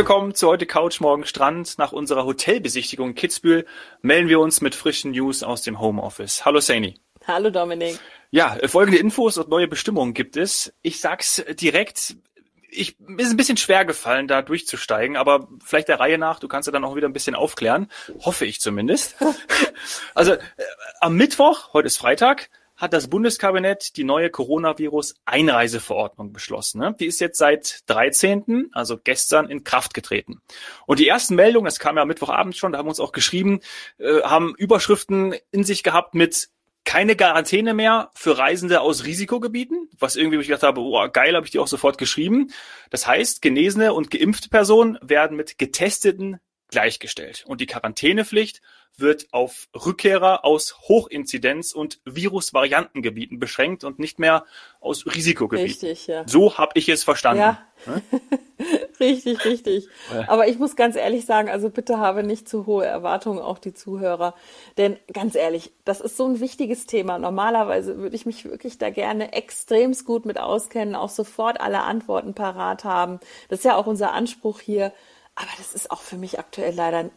Willkommen zu heute Couch Morgen Strand. Nach unserer Hotelbesichtigung in Kitzbühel melden wir uns mit frischen News aus dem Homeoffice. Hallo Saini. Hallo Dominik. Ja, folgende Infos und neue Bestimmungen gibt es. Ich sag's direkt, ich mir ist ein bisschen schwer gefallen, da durchzusteigen, aber vielleicht der Reihe nach, du kannst ja dann auch wieder ein bisschen aufklären, hoffe ich zumindest. also äh, am Mittwoch, heute ist Freitag, hat das Bundeskabinett die neue Coronavirus-Einreiseverordnung beschlossen. Ne? Die ist jetzt seit 13., also gestern, in Kraft getreten. Und die ersten Meldungen, das kam ja Mittwochabend schon, da haben wir uns auch geschrieben, äh, haben Überschriften in sich gehabt mit keine Quarantäne mehr für Reisende aus Risikogebieten, was irgendwie ich gedacht habe, oh, geil, habe ich die auch sofort geschrieben. Das heißt, genesene und geimpfte Personen werden mit getesteten gleichgestellt. Und die Quarantänepflicht wird auf Rückkehrer aus Hochinzidenz- und Virusvariantengebieten beschränkt und nicht mehr aus Risikogebieten. Richtig, ja. So habe ich es verstanden. Ja. Hm? richtig, richtig. Aber ich muss ganz ehrlich sagen, also bitte habe nicht zu hohe Erwartungen, auch die Zuhörer. Denn ganz ehrlich, das ist so ein wichtiges Thema. Normalerweise würde ich mich wirklich da gerne extremst gut mit auskennen, auch sofort alle Antworten parat haben. Das ist ja auch unser Anspruch hier. Aber das ist auch für mich aktuell leider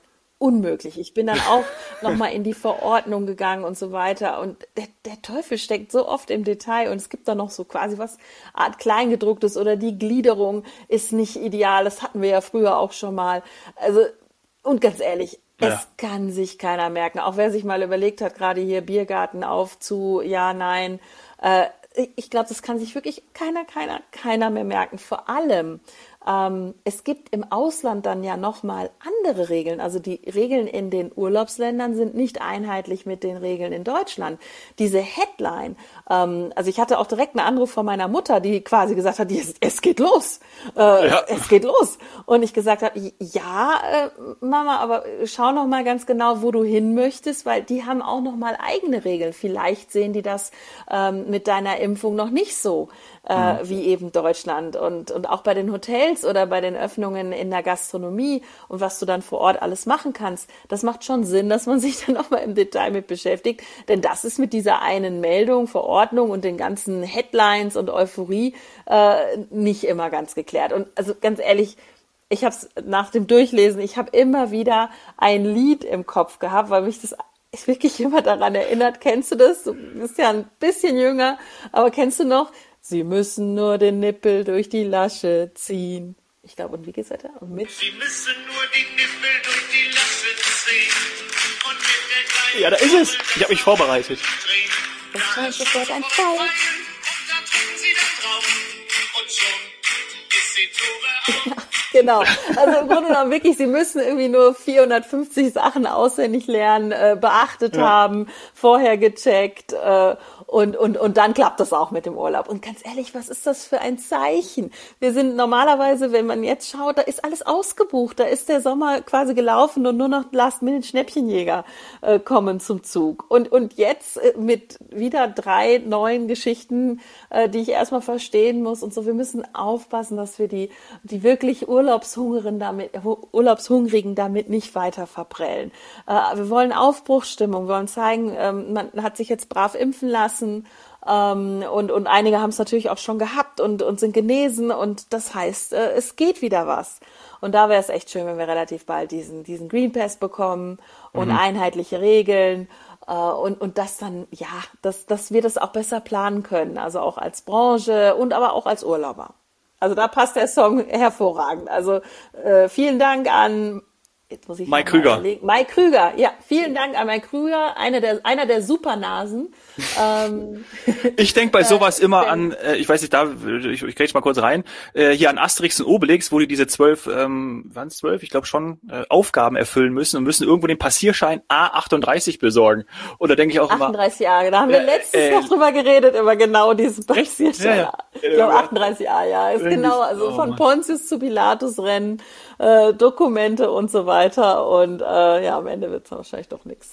unmöglich. Ich bin dann auch nochmal in die Verordnung gegangen und so weiter. Und der, der Teufel steckt so oft im Detail und es gibt da noch so quasi was Art Kleingedrucktes oder die Gliederung ist nicht ideal. Das hatten wir ja früher auch schon mal. Also, und ganz ehrlich, ja. Es kann sich keiner merken. Auch wer sich mal überlegt hat, gerade hier Biergarten auf zu, ja, nein. Äh, ich glaube, das kann sich wirklich keiner, keiner, keiner mehr merken. Vor allem, ähm, es gibt im Ausland dann ja nochmal andere Regeln. Also die Regeln in den Urlaubsländern sind nicht einheitlich mit den Regeln in Deutschland. Diese Headline, ähm, also ich hatte auch direkt einen Anruf von meiner Mutter, die quasi gesagt hat, es, es geht los, äh, ja. es geht los. Und ich gesagt habe, ja, äh, Mama, aber schau noch mal ganz genau, wo du hin möchtest, weil die haben auch noch mal eigene Regeln. Vielleicht sehen die das ähm, mit deiner Impfung noch nicht so äh, mhm. wie eben Deutschland. Und, und auch bei den Hotels oder bei den Öffnungen in der Gastronomie und was du dann vor Ort alles machen kannst, das macht schon Sinn, dass man sich dann auch mal im Detail mit beschäftigt. Denn das ist mit dieser einen Meldung, Verordnung und den ganzen Headlines und Euphorie äh, nicht immer ganz geklärt. Und also ganz ehrlich, ich habe es nach dem Durchlesen, ich habe immer wieder ein Lied im Kopf gehabt, weil mich das wirklich immer daran erinnert. Kennst du das? Du bist ja ein bisschen jünger, aber kennst du noch? Sie müssen nur den Nippel durch die Lasche ziehen. Ich glaube, und wie geht's weiter? Und mit Sie müssen nur die Nippel durch die Lasche ziehen. Und mit der Ja, da ist es. Ich habe mich vorbereitet. Das scheint sofort ein Fall. Und Ja, genau. Also im Grunde genommen wirklich, Sie müssen irgendwie nur 450 Sachen auswendig lernen, äh, beachtet ja. haben, vorher gecheckt äh, und, und, und dann klappt das auch mit dem Urlaub. Und ganz ehrlich, was ist das für ein Zeichen? Wir sind normalerweise, wenn man jetzt schaut, da ist alles ausgebucht. Da ist der Sommer quasi gelaufen und nur noch Last-Minute-Schnäppchenjäger äh, kommen zum Zug. Und, und jetzt äh, mit wieder drei neuen Geschichten, äh, die ich erstmal verstehen muss und so. Wir müssen aufpassen, dass wir die, die wirklich Urlaubshungrigen damit, Urlaubshungrigen damit nicht weiter verprellen. Äh, wir wollen Aufbruchsstimmung. Wir wollen zeigen, ähm, man hat sich jetzt brav impfen lassen lassen. Ähm, und, und einige haben es natürlich auch schon gehabt und, und sind genesen. Und das heißt, äh, es geht wieder was. Und da wäre es echt schön, wenn wir relativ bald diesen, diesen Green Pass bekommen und mhm. einheitliche Regeln. Äh, und, und das dann, ja, dass, dass wir das auch besser planen können. Also auch als Branche und aber auch als Urlauber. Also da passt der Song hervorragend. Also äh, vielen Dank an Jetzt muss ich Mike Krüger. Überlegen. Mike Krüger, ja, vielen Dank an Mike Krüger, einer der, einer der Supernasen. ähm, ich denke bei äh, sowas immer an, äh, ich weiß nicht, da, ich, ich kriege mal kurz rein, äh, hier an Asterix und Obelix, wo die diese zwölf, ähm, waren es zwölf, ich glaube schon, äh, Aufgaben erfüllen müssen und müssen irgendwo den Passierschein A38 besorgen. Und da denke ich auch 38 immer. 38 Jahre, da haben wir letztes äh, noch drüber geredet, über genau diesen Passierschein. Ja, ja. Ich glaube 38 Jahre, ja, ist genau, also oh, von Mann. Pontius zu Pilatus rennen, äh, Dokumente und so weiter und äh, ja, am Ende wird es wahrscheinlich doch nichts.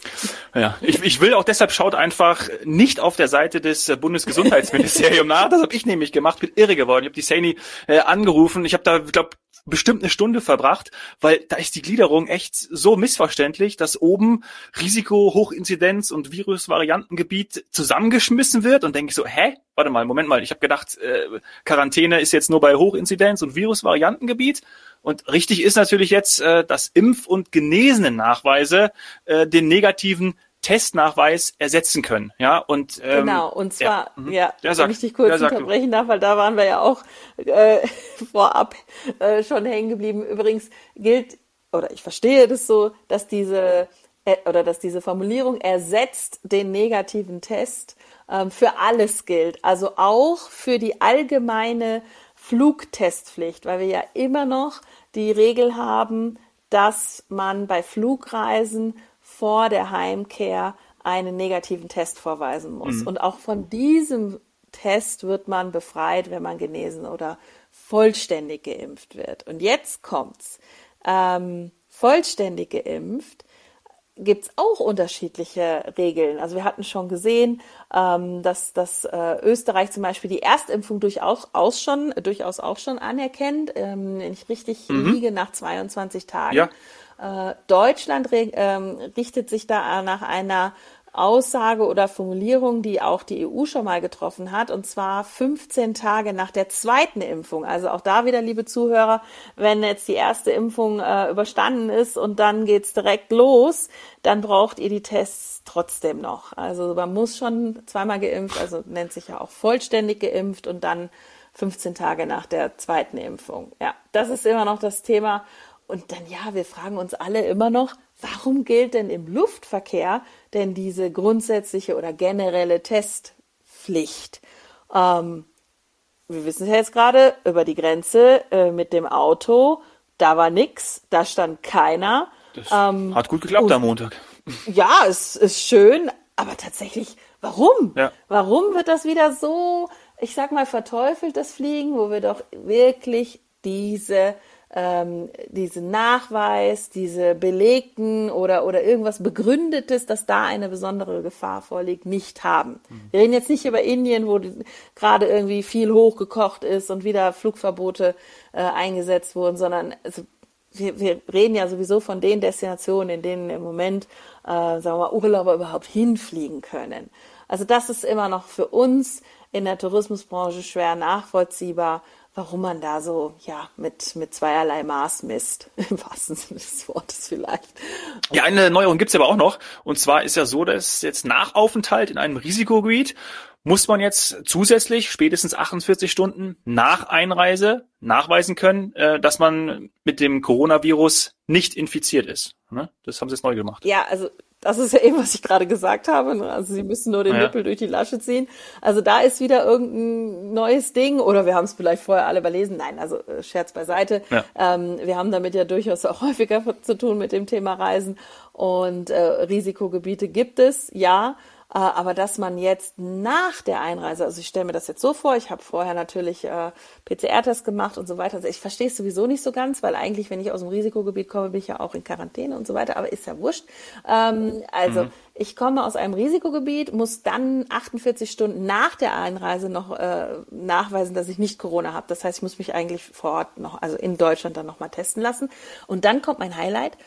Ja, ich, ich will auch deshalb schaut einfach nicht auf der Seite des äh, Bundesgesundheitsministeriums nach. Das habe ich nämlich gemacht, bin irre geworden. Ich habe die Sani äh, angerufen. Ich habe da, glaube bestimmt eine Stunde verbracht, weil da ist die Gliederung echt so missverständlich, dass oben Risiko, Hochinzidenz und Virusvariantengebiet zusammengeschmissen wird und denke ich so, hä? Warte mal, Moment mal, ich habe gedacht, äh, Quarantäne ist jetzt nur bei Hochinzidenz und Virusvariantengebiet. Und richtig ist natürlich jetzt, äh, dass Impf- und Genesenen-Nachweise äh, den negativen Testnachweis ersetzen können. Ja, und ähm, genau, und zwar, ja, ja, ja wenn ich dich kurz unterbrechen darf, weil da waren wir ja auch äh, vorab äh, schon hängen geblieben. Übrigens gilt, oder ich verstehe das so, dass diese äh, oder dass diese Formulierung ersetzt den negativen Test ähm, für alles gilt. Also auch für die allgemeine Flugtestpflicht, weil wir ja immer noch die Regel haben, dass man bei Flugreisen vor der Heimkehr einen negativen Test vorweisen muss. Mhm. Und auch von diesem Test wird man befreit, wenn man genesen oder vollständig geimpft wird. Und jetzt kommt's. Ähm, vollständig geimpft gibt es auch unterschiedliche Regeln. Also wir hatten schon gesehen, ähm, dass, dass äh, Österreich zum Beispiel die Erstimpfung durchaus, aus schon, durchaus auch schon anerkennt, ähm, wenn ich richtig mhm. liege, nach 22 Tagen. Ja. Äh, Deutschland ähm, richtet sich da nach einer Aussage oder Formulierung, die auch die EU schon mal getroffen hat, und zwar 15 Tage nach der zweiten Impfung. Also auch da wieder, liebe Zuhörer, wenn jetzt die erste Impfung äh, überstanden ist und dann geht's direkt los, dann braucht ihr die Tests trotzdem noch. Also man muss schon zweimal geimpft, also nennt sich ja auch vollständig geimpft und dann 15 Tage nach der zweiten Impfung. Ja, das ist immer noch das Thema. Und dann, ja, wir fragen uns alle immer noch, warum gilt denn im Luftverkehr denn diese grundsätzliche oder generelle Testpflicht? Ähm, wir wissen es ja jetzt gerade über die Grenze äh, mit dem Auto, da war nix, da stand keiner. Das ähm, hat gut geklappt am Montag. Ja, es ist schön, aber tatsächlich, warum? Ja. Warum wird das wieder so, ich sag mal, verteufelt, das Fliegen, wo wir doch wirklich diese ähm, diesen Nachweis, diese belegten oder, oder irgendwas Begründetes, dass da eine besondere Gefahr vorliegt, nicht haben. Wir reden jetzt nicht über Indien, wo gerade irgendwie viel hochgekocht ist und wieder Flugverbote äh, eingesetzt wurden, sondern also, wir, wir reden ja sowieso von den Destinationen, in denen im Moment, äh, sagen wir mal, Urlauber überhaupt hinfliegen können. Also das ist immer noch für uns in der Tourismusbranche schwer nachvollziehbar, warum man da so ja mit mit zweierlei Maß misst im wahrsten Sinne des Wortes vielleicht. Ja, eine Neuerung gibt's aber auch noch und zwar ist ja so, dass jetzt nach Aufenthalt in einem Risikogebiet muss man jetzt zusätzlich spätestens 48 Stunden nach Einreise nachweisen können, äh, dass man mit dem Coronavirus nicht infiziert ist. Ne? Das haben sie jetzt neu gemacht. Ja, also das ist ja eben, was ich gerade gesagt habe. Ne? Also sie müssen nur den ja. Nippel durch die Lasche ziehen. Also da ist wieder irgendein neues Ding. Oder wir haben es vielleicht vorher alle überlesen. Nein, also äh, Scherz beiseite. Ja. Ähm, wir haben damit ja durchaus auch häufiger zu tun mit dem Thema Reisen. Und äh, Risikogebiete gibt es, ja. Äh, aber dass man jetzt nach der Einreise, also ich stelle mir das jetzt so vor, ich habe vorher natürlich äh, PCR-Test gemacht und so weiter. Also ich verstehe es sowieso nicht so ganz, weil eigentlich, wenn ich aus dem Risikogebiet komme, bin ich ja auch in Quarantäne und so weiter, aber ist ja wurscht. Ähm, also mhm. ich komme aus einem Risikogebiet, muss dann 48 Stunden nach der Einreise noch äh, nachweisen, dass ich nicht Corona habe. Das heißt, ich muss mich eigentlich vor Ort noch, also in Deutschland dann nochmal testen lassen. Und dann kommt mein Highlight.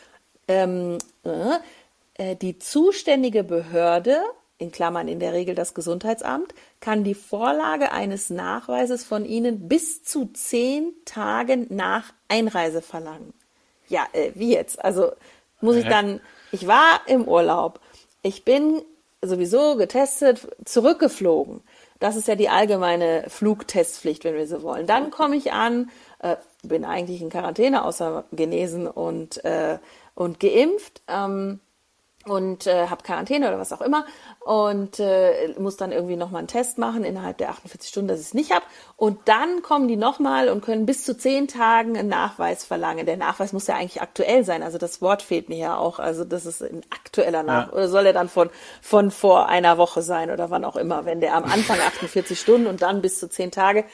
Ähm, äh, äh die zuständige Behörde in Klammern in der Regel das Gesundheitsamt, kann die Vorlage eines Nachweises von Ihnen bis zu zehn Tagen nach Einreise verlangen. Ja, äh, wie jetzt? Also muss ich dann, ich war im Urlaub, ich bin sowieso getestet, zurückgeflogen. Das ist ja die allgemeine Flugtestpflicht, wenn wir so wollen. Dann komme ich an, äh, bin eigentlich in Quarantäne, außer genesen und, äh, und geimpft. Ähm, und äh, habe Quarantäne oder was auch immer und äh, muss dann irgendwie nochmal einen Test machen innerhalb der 48 Stunden, dass ich es nicht habe. Und dann kommen die nochmal und können bis zu zehn Tagen einen Nachweis verlangen. Der Nachweis muss ja eigentlich aktuell sein. Also das Wort fehlt mir ja auch. Also das ist ein aktueller Nachweis. Ja. Oder soll er dann von, von vor einer Woche sein oder wann auch immer, wenn der am Anfang 48 Stunden und dann bis zu zehn Tage.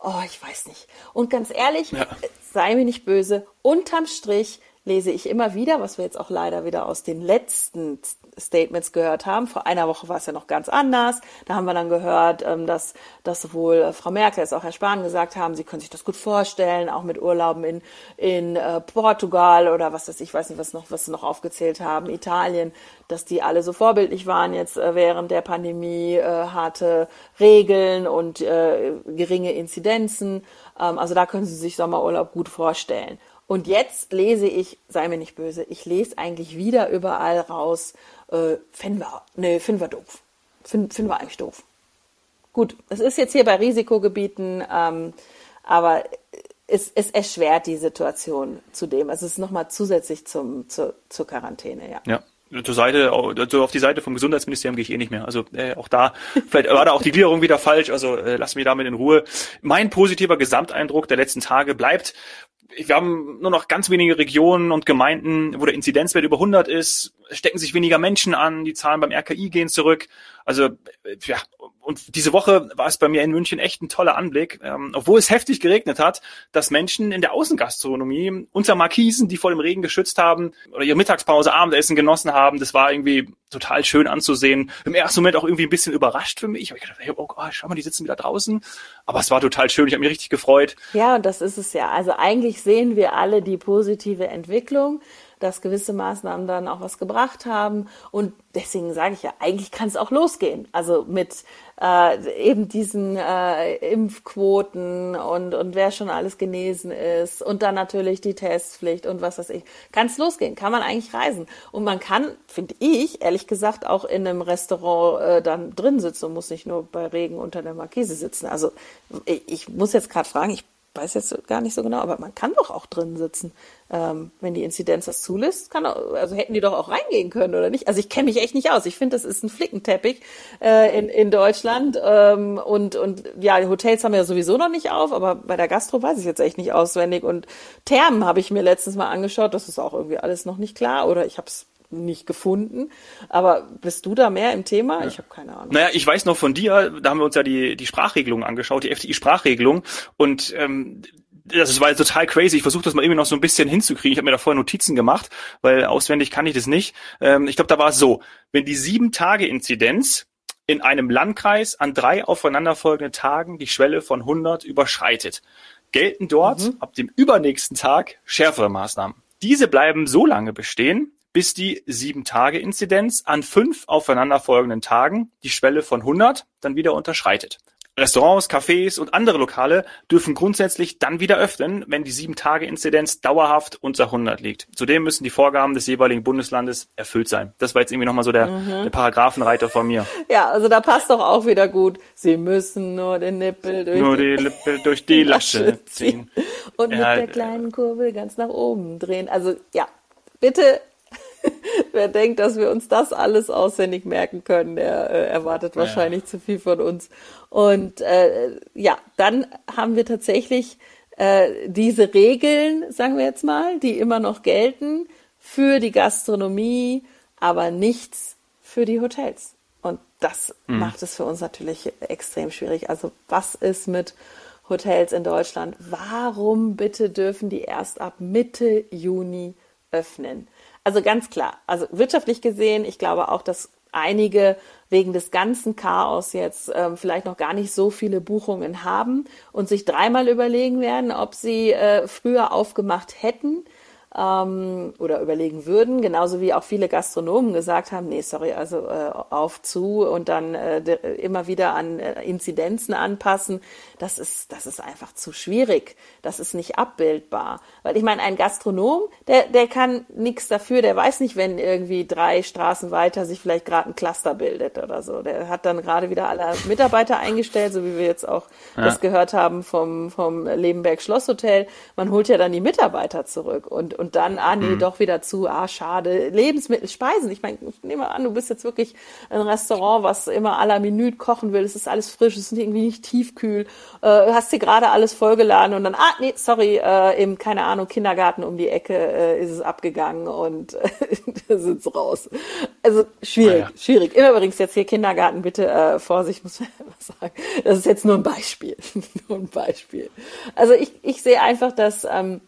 Oh, ich weiß nicht. Und ganz ehrlich, ja. sei mir nicht böse, unterm Strich lese ich immer wieder, was wir jetzt auch leider wieder aus den letzten Statements gehört haben. Vor einer Woche war es ja noch ganz anders. Da haben wir dann gehört, ähm, dass, dass sowohl Frau Merkel als auch Herr Spahn gesagt haben, sie können sich das gut vorstellen, auch mit Urlauben in, in äh, Portugal oder was das, ich weiß nicht, was noch, was sie noch aufgezählt haben, Italien, dass die alle so vorbildlich waren jetzt äh, während der Pandemie, äh, harte Regeln und äh, geringe Inzidenzen. Ähm, also da können Sie sich Sommerurlaub gut vorstellen. Und jetzt lese ich, sei mir nicht böse, ich lese eigentlich wieder überall raus, äh, finden wir, nee, finden wir doof. Finden, finden wir eigentlich doof. Gut, es ist jetzt hier bei Risikogebieten, ähm, aber es, es erschwert die Situation zudem. Also es ist nochmal zusätzlich zum, zur, zur Quarantäne, ja. Ja zur Seite, also auf die Seite vom Gesundheitsministerium gehe ich eh nicht mehr. Also äh, auch da, vielleicht war da auch die Gliederung wieder falsch, also äh, lass mich damit in Ruhe. Mein positiver Gesamteindruck der letzten Tage bleibt, wir haben nur noch ganz wenige Regionen und Gemeinden, wo der Inzidenzwert über 100 ist, stecken sich weniger Menschen an, die Zahlen beim RKI gehen zurück. Also äh, ja, und diese Woche war es bei mir in München echt ein toller Anblick, ähm, obwohl es heftig geregnet hat, dass Menschen in der Außengastronomie unter Markisen, die vor dem Regen geschützt haben oder ihre Mittagspause, Abendessen genossen haben, das war irgendwie total schön anzusehen. Im ersten Moment auch irgendwie ein bisschen überrascht für mich. Ich gedacht, hey, oh Gott, schau mal, die sitzen wieder draußen. Aber es war total schön. Ich habe mich richtig gefreut. Ja, und das ist es ja. Also eigentlich sehen wir alle die positive Entwicklung dass gewisse Maßnahmen dann auch was gebracht haben. Und deswegen sage ich ja, eigentlich kann es auch losgehen. Also mit äh, eben diesen äh, Impfquoten und, und wer schon alles genesen ist und dann natürlich die Testpflicht und was weiß ich. Kann es losgehen, kann man eigentlich reisen. Und man kann, finde ich, ehrlich gesagt, auch in einem Restaurant äh, dann drin sitzen und muss nicht nur bei Regen unter der Markise sitzen. Also ich, ich muss jetzt gerade fragen, ich weiß jetzt gar nicht so genau, aber man kann doch auch drin sitzen, ähm, wenn die Inzidenz das zulässt. Kann auch, also hätten die doch auch reingehen können oder nicht? Also ich kenne mich echt nicht aus. Ich finde, das ist ein Flickenteppich äh, in, in Deutschland ähm, und und ja, die Hotels haben ja sowieso noch nicht auf, aber bei der Gastro weiß ich jetzt echt nicht auswendig und Thermen habe ich mir letztens mal angeschaut. Das ist auch irgendwie alles noch nicht klar oder ich habe es nicht gefunden. Aber bist du da mehr im Thema? Ich habe keine Ahnung. Naja, ich weiß noch von dir, da haben wir uns ja die, die Sprachregelung angeschaut, die FDI-Sprachregelung. Und ähm, das war total crazy. Ich versuche das mal irgendwie noch so ein bisschen hinzukriegen. Ich habe mir da vorher Notizen gemacht, weil auswendig kann ich das nicht. Ähm, ich glaube, da war es so, wenn die sieben Tage Inzidenz in einem Landkreis an drei aufeinanderfolgenden Tagen die Schwelle von 100 überschreitet, gelten dort mhm. ab dem übernächsten Tag schärfere Maßnahmen. Diese bleiben so lange bestehen, bis die Sieben-Tage-Inzidenz an fünf aufeinanderfolgenden Tagen die Schwelle von 100 dann wieder unterschreitet. Restaurants, Cafés und andere Lokale dürfen grundsätzlich dann wieder öffnen, wenn die Sieben-Tage-Inzidenz dauerhaft unter 100 liegt. Zudem müssen die Vorgaben des jeweiligen Bundeslandes erfüllt sein. Das war jetzt irgendwie nochmal so der, mhm. der Paragraphenreiter von mir. Ja, also da passt doch auch wieder gut. Sie müssen nur den Nippel durch, nur die, Lippe durch die Lasche ziehen. Und ja, mit der kleinen Kurbel ganz nach oben drehen. Also ja, bitte Wer denkt, dass wir uns das alles auswendig merken können, der äh, erwartet wahrscheinlich ja. zu viel von uns. Und äh, ja, dann haben wir tatsächlich äh, diese Regeln, sagen wir jetzt mal, die immer noch gelten für die Gastronomie, aber nichts für die Hotels. Und das mhm. macht es für uns natürlich extrem schwierig. Also was ist mit Hotels in Deutschland? Warum bitte dürfen die erst ab Mitte Juni öffnen? Also ganz klar, also wirtschaftlich gesehen, ich glaube auch, dass einige wegen des ganzen Chaos jetzt ähm, vielleicht noch gar nicht so viele Buchungen haben und sich dreimal überlegen werden, ob sie äh, früher aufgemacht hätten ähm, oder überlegen würden, genauso wie auch viele Gastronomen gesagt haben, nee, sorry, also äh, auf zu und dann äh, immer wieder an äh, Inzidenzen anpassen, das ist, das ist einfach zu schwierig. Das ist nicht abbildbar. Weil ich meine, ein Gastronom, der, der kann nichts dafür, der weiß nicht, wenn irgendwie drei Straßen weiter sich vielleicht gerade ein Cluster bildet oder so. Der hat dann gerade wieder alle Mitarbeiter eingestellt, so wie wir jetzt auch ja. das gehört haben vom, vom Lebenberg Schlosshotel. Man holt ja dann die Mitarbeiter zurück und, und dann, ah nee, mhm. doch wieder zu, ah schade. Lebensmittel, Speisen. Ich meine, ich nehme an, du bist jetzt wirklich ein Restaurant, was immer à la Minute kochen will. Es ist alles frisch, es ist irgendwie nicht tiefkühl äh, hast dir gerade alles vollgeladen und dann, ah, nee, sorry, äh, im, keine Ahnung, Kindergarten um die Ecke äh, ist es abgegangen und äh, da sind raus. Also schwierig, ah, ja. schwierig. Immer übrigens jetzt hier Kindergarten, bitte äh, Vorsicht, muss man was sagen. Das ist jetzt nur ein Beispiel. nur ein Beispiel. Also ich, ich sehe einfach, dass ähm,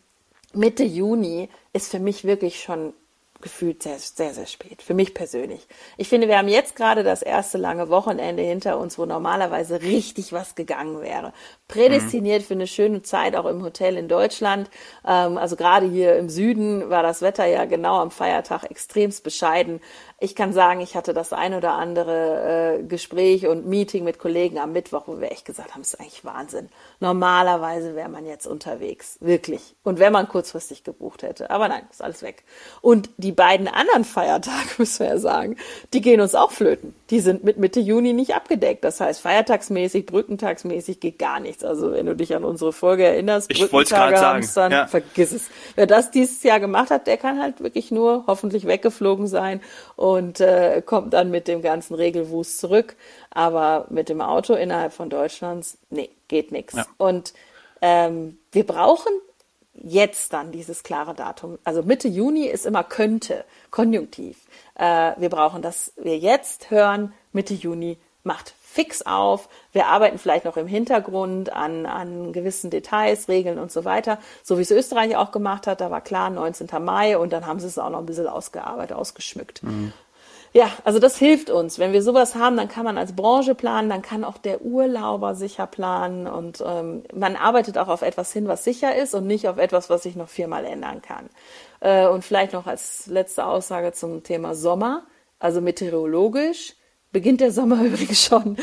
Mitte Juni ist für mich wirklich schon gefühlt sehr, sehr, sehr spät. Für mich persönlich. Ich finde, wir haben jetzt gerade das erste lange Wochenende hinter uns, wo normalerweise richtig was gegangen wäre. Prädestiniert mhm. für eine schöne Zeit auch im Hotel in Deutschland. Ähm, also gerade hier im Süden war das Wetter ja genau am Feiertag extremst bescheiden. Ich kann sagen, ich hatte das ein oder andere äh, Gespräch und Meeting mit Kollegen am Mittwoch, wo wir echt gesagt haben, es ist eigentlich Wahnsinn. Normalerweise wäre man jetzt unterwegs, wirklich. Und wenn man kurzfristig gebucht hätte. Aber nein, ist alles weg. Und die beiden anderen Feiertage, müssen wir ja sagen, die gehen uns auch flöten. Die sind mit Mitte Juni nicht abgedeckt. Das heißt, feiertagsmäßig, brückentagsmäßig geht gar nichts. Also wenn du dich an unsere Folge erinnerst, ich Brückentage haben dann ja. vergiss es. Wer das dieses Jahr gemacht hat, der kann halt wirklich nur hoffentlich weggeflogen sein und äh, kommt dann mit dem ganzen Regelwust zurück. Aber mit dem Auto innerhalb von Deutschlands, nee, geht nichts. Ja. Und ähm, wir brauchen jetzt dann dieses klare Datum. Also Mitte Juni ist immer könnte, konjunktiv. Äh, wir brauchen, dass wir jetzt hören, Mitte Juni macht fix auf. Wir arbeiten vielleicht noch im Hintergrund an, an gewissen Details, Regeln und so weiter. So wie es Österreich auch gemacht hat, da war klar 19. Mai und dann haben sie es auch noch ein bisschen ausgearbeitet, ausgeschmückt. Mhm. Ja, also das hilft uns. Wenn wir sowas haben, dann kann man als Branche planen, dann kann auch der Urlauber sicher planen und ähm, man arbeitet auch auf etwas hin, was sicher ist und nicht auf etwas, was sich noch viermal ändern kann. Äh, und vielleicht noch als letzte Aussage zum Thema Sommer, also meteorologisch beginnt der Sommer übrigens schon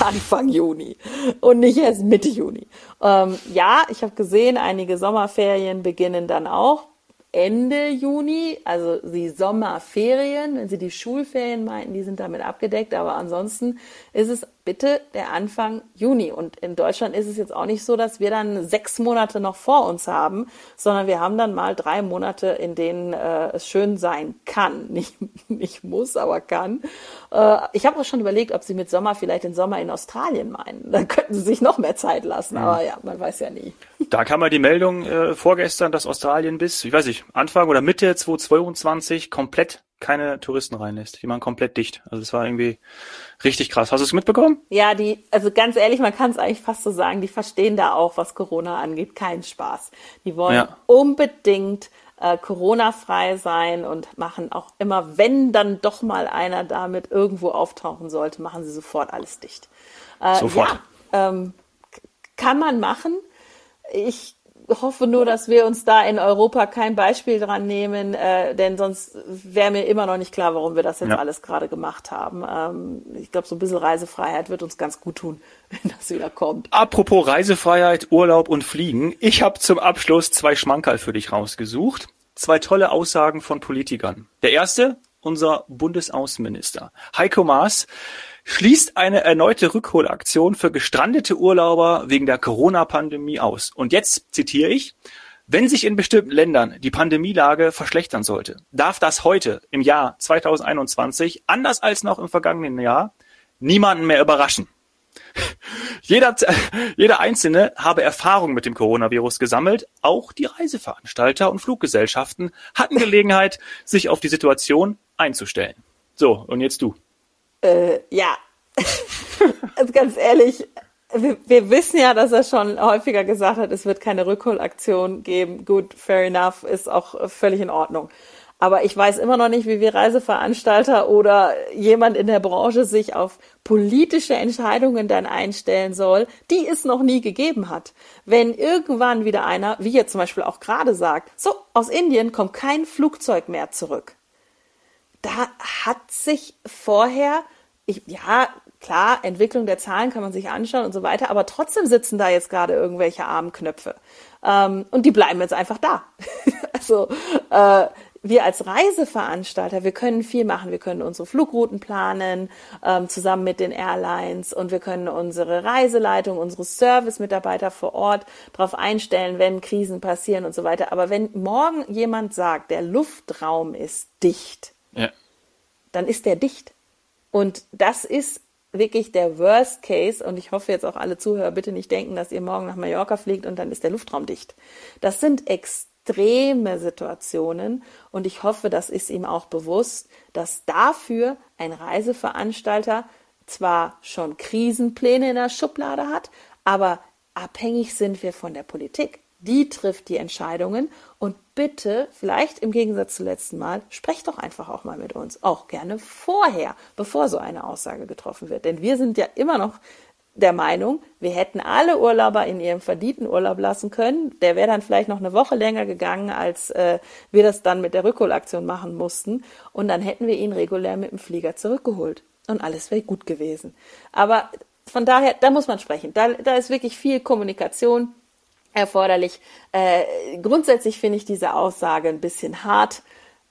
Anfang Juni und nicht erst Mitte Juni. Ähm, ja, ich habe gesehen, einige Sommerferien beginnen dann auch Ende Juni, also die Sommerferien, wenn Sie die Schulferien meinten, die sind damit abgedeckt, aber ansonsten ist es bitte der Anfang Juni. Und in Deutschland ist es jetzt auch nicht so, dass wir dann sechs Monate noch vor uns haben, sondern wir haben dann mal drei Monate, in denen äh, es schön sein kann. Nicht, nicht muss, aber kann. Äh, ich habe auch schon überlegt, ob Sie mit Sommer vielleicht den Sommer in Australien meinen. Da könnten Sie sich noch mehr Zeit lassen, aber ja, man weiß ja nie. Da kam mal die Meldung äh, vorgestern, dass Australien bis, ich weiß nicht, Anfang oder Mitte 2022 komplett keine Touristen reinlässt. Die machen komplett dicht. Also es war irgendwie richtig krass. Hast du es mitbekommen? Ja, die, also ganz ehrlich, man kann es eigentlich fast so sagen, die verstehen da auch, was Corona angeht, keinen Spaß. Die wollen ja. unbedingt äh, Corona-frei sein und machen auch immer, wenn dann doch mal einer damit irgendwo auftauchen sollte, machen sie sofort alles dicht. Äh, sofort. Ja, ähm, kann man machen. Ich hoffe nur, dass wir uns da in Europa kein Beispiel dran nehmen, äh, denn sonst wäre mir immer noch nicht klar, warum wir das jetzt ja. alles gerade gemacht haben. Ähm, ich glaube, so ein bisschen Reisefreiheit wird uns ganz gut tun, wenn das wieder kommt. Apropos Reisefreiheit, Urlaub und Fliegen. Ich habe zum Abschluss zwei Schmankerl für dich rausgesucht. Zwei tolle Aussagen von Politikern. Der erste, unser Bundesaußenminister. Heiko Maas schließt eine erneute Rückholaktion für gestrandete Urlauber wegen der Corona-Pandemie aus. Und jetzt zitiere ich, wenn sich in bestimmten Ländern die Pandemielage verschlechtern sollte, darf das heute im Jahr 2021, anders als noch im vergangenen Jahr, niemanden mehr überraschen. Jeder, jeder Einzelne habe Erfahrung mit dem Coronavirus gesammelt. Auch die Reiseveranstalter und Fluggesellschaften hatten Gelegenheit, sich auf die Situation einzustellen. So, und jetzt du. Äh, ja, also ganz ehrlich, wir, wir, wissen ja, dass er schon häufiger gesagt hat, es wird keine Rückholaktion geben. Gut, fair enough, ist auch völlig in Ordnung. Aber ich weiß immer noch nicht, wie wir Reiseveranstalter oder jemand in der Branche sich auf politische Entscheidungen dann einstellen soll, die es noch nie gegeben hat. Wenn irgendwann wieder einer, wie jetzt zum Beispiel auch gerade sagt, so, aus Indien kommt kein Flugzeug mehr zurück. Da hat sich vorher ich, ja, klar, Entwicklung der Zahlen kann man sich anschauen und so weiter, aber trotzdem sitzen da jetzt gerade irgendwelche armen Knöpfe. Ähm, und die bleiben jetzt einfach da. also äh, wir als Reiseveranstalter, wir können viel machen. Wir können unsere Flugrouten planen, ähm, zusammen mit den Airlines und wir können unsere Reiseleitung, unsere Service-Mitarbeiter vor Ort darauf einstellen, wenn Krisen passieren und so weiter. Aber wenn morgen jemand sagt, der Luftraum ist dicht, ja. dann ist der dicht. Und das ist wirklich der Worst Case. Und ich hoffe jetzt auch alle Zuhörer bitte nicht denken, dass ihr morgen nach Mallorca fliegt und dann ist der Luftraum dicht. Das sind extreme Situationen. Und ich hoffe, das ist ihm auch bewusst, dass dafür ein Reiseveranstalter zwar schon Krisenpläne in der Schublade hat, aber abhängig sind wir von der Politik. Die trifft die Entscheidungen und bitte, vielleicht im Gegensatz zum letzten Mal, sprecht doch einfach auch mal mit uns. Auch gerne vorher, bevor so eine Aussage getroffen wird. Denn wir sind ja immer noch der Meinung, wir hätten alle Urlauber in ihrem verdienten Urlaub lassen können. Der wäre dann vielleicht noch eine Woche länger gegangen, als äh, wir das dann mit der Rückholaktion machen mussten. Und dann hätten wir ihn regulär mit dem Flieger zurückgeholt. Und alles wäre gut gewesen. Aber von daher, da muss man sprechen. Da, da ist wirklich viel Kommunikation erforderlich. Äh, grundsätzlich finde ich diese Aussage ein bisschen hart.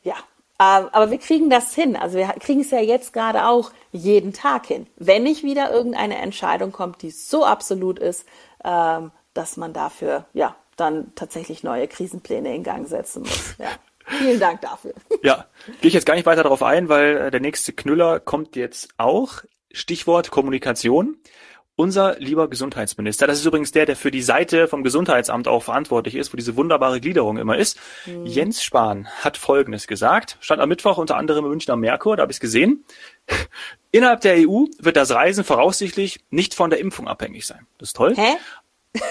Ja, ähm, aber wir kriegen das hin. Also wir kriegen es ja jetzt gerade auch jeden Tag hin. Wenn nicht wieder irgendeine Entscheidung kommt, die so absolut ist, ähm, dass man dafür ja dann tatsächlich neue Krisenpläne in Gang setzen muss. Ja. Vielen Dank dafür. Ja, gehe ich jetzt gar nicht weiter darauf ein, weil äh, der nächste Knüller kommt jetzt auch. Stichwort Kommunikation. Unser lieber Gesundheitsminister, das ist übrigens der, der für die Seite vom Gesundheitsamt auch verantwortlich ist, wo diese wunderbare Gliederung immer ist. Mhm. Jens Spahn hat Folgendes gesagt, stand am Mittwoch unter anderem im Münchner Merkur, da habe ich es gesehen. Innerhalb der EU wird das Reisen voraussichtlich nicht von der Impfung abhängig sein. Das ist toll. Hä?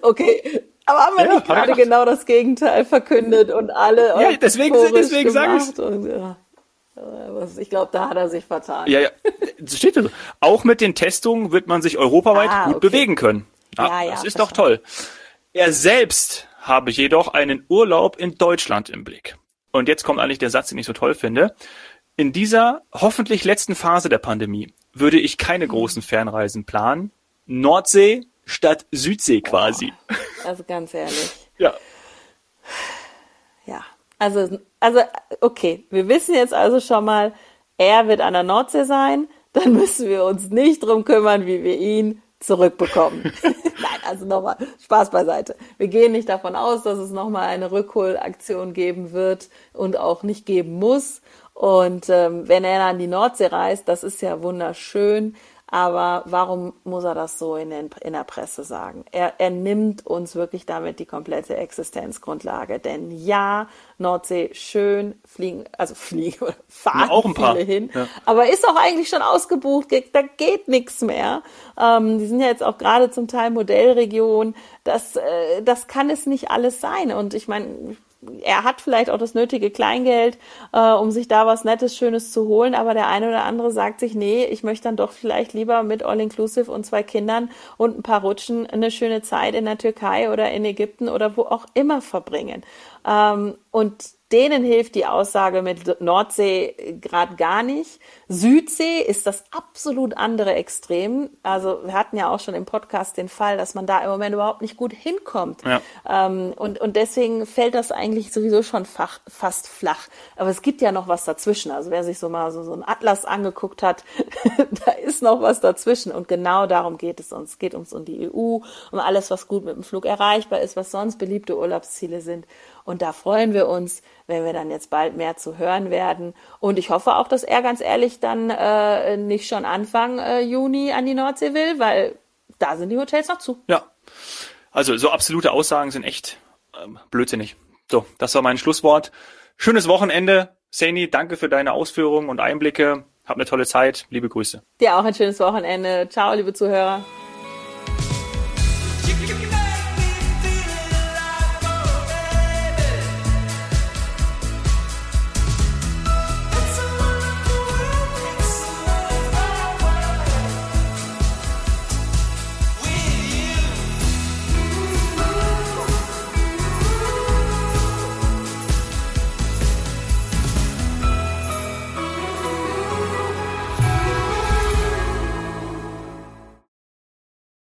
okay, aber haben wir ja, nicht gerade genau das Gegenteil verkündet und alle. Ja, deswegen, deswegen sage ich ja. Ich glaube, da hat er sich vertan. Ja, ja. Steht so. Auch mit den Testungen wird man sich europaweit ah, gut okay. bewegen können. Ja, ja, ja das ist doch toll. Er selbst habe jedoch einen Urlaub in Deutschland im Blick. Und jetzt kommt eigentlich der Satz, den ich so toll finde. In dieser hoffentlich letzten Phase der Pandemie würde ich keine großen Fernreisen planen. Nordsee statt Südsee quasi. Oh, also ganz ehrlich. ja. Ja, also, also, okay, wir wissen jetzt also schon mal, er wird an der Nordsee sein, dann müssen wir uns nicht drum kümmern, wie wir ihn zurückbekommen. Nein, also nochmal, Spaß beiseite. Wir gehen nicht davon aus, dass es nochmal eine Rückholaktion geben wird und auch nicht geben muss. Und ähm, wenn er an die Nordsee reist, das ist ja wunderschön. Aber warum muss er das so in, den, in der Presse sagen? Er, er nimmt uns wirklich damit die komplette Existenzgrundlage. Denn ja, Nordsee schön, fliegen, also fliegen oder fahren ja, auch ein paar. viele hin. Ja. Aber ist auch eigentlich schon ausgebucht, da geht nichts mehr. Ähm, die sind ja jetzt auch gerade zum Teil Modellregion. Das, äh, das kann es nicht alles sein. Und ich meine, er hat vielleicht auch das nötige Kleingeld, äh, um sich da was Nettes, Schönes zu holen, aber der eine oder andere sagt sich, nee, ich möchte dann doch vielleicht lieber mit All-Inclusive und zwei Kindern und ein paar Rutschen eine schöne Zeit in der Türkei oder in Ägypten oder wo auch immer verbringen. Ähm, und denen hilft die Aussage mit Nordsee gerade gar nicht. Südsee ist das absolut andere Extrem. Also wir hatten ja auch schon im Podcast den Fall, dass man da im Moment überhaupt nicht gut hinkommt. Ja. Ähm, und, und deswegen fällt das eigentlich sowieso schon fach, fast flach. Aber es gibt ja noch was dazwischen. Also wer sich so mal so, so einen Atlas angeguckt hat, da ist noch was dazwischen. Und genau darum geht es uns. Es geht uns um die EU, um alles, was gut mit dem Flug erreichbar ist, was sonst beliebte Urlaubsziele sind. Und da freuen wir uns, wenn wir dann jetzt bald mehr zu hören werden. Und ich hoffe auch, dass er ganz ehrlich dann äh, nicht schon Anfang äh, Juni an die Nordsee will, weil da sind die Hotels noch zu. Ja. Also so absolute Aussagen sind echt ähm, blödsinnig. So, das war mein Schlusswort. Schönes Wochenende. Saini, danke für deine Ausführungen und Einblicke. Hab eine tolle Zeit. Liebe Grüße. Dir auch ein schönes Wochenende. Ciao, liebe Zuhörer.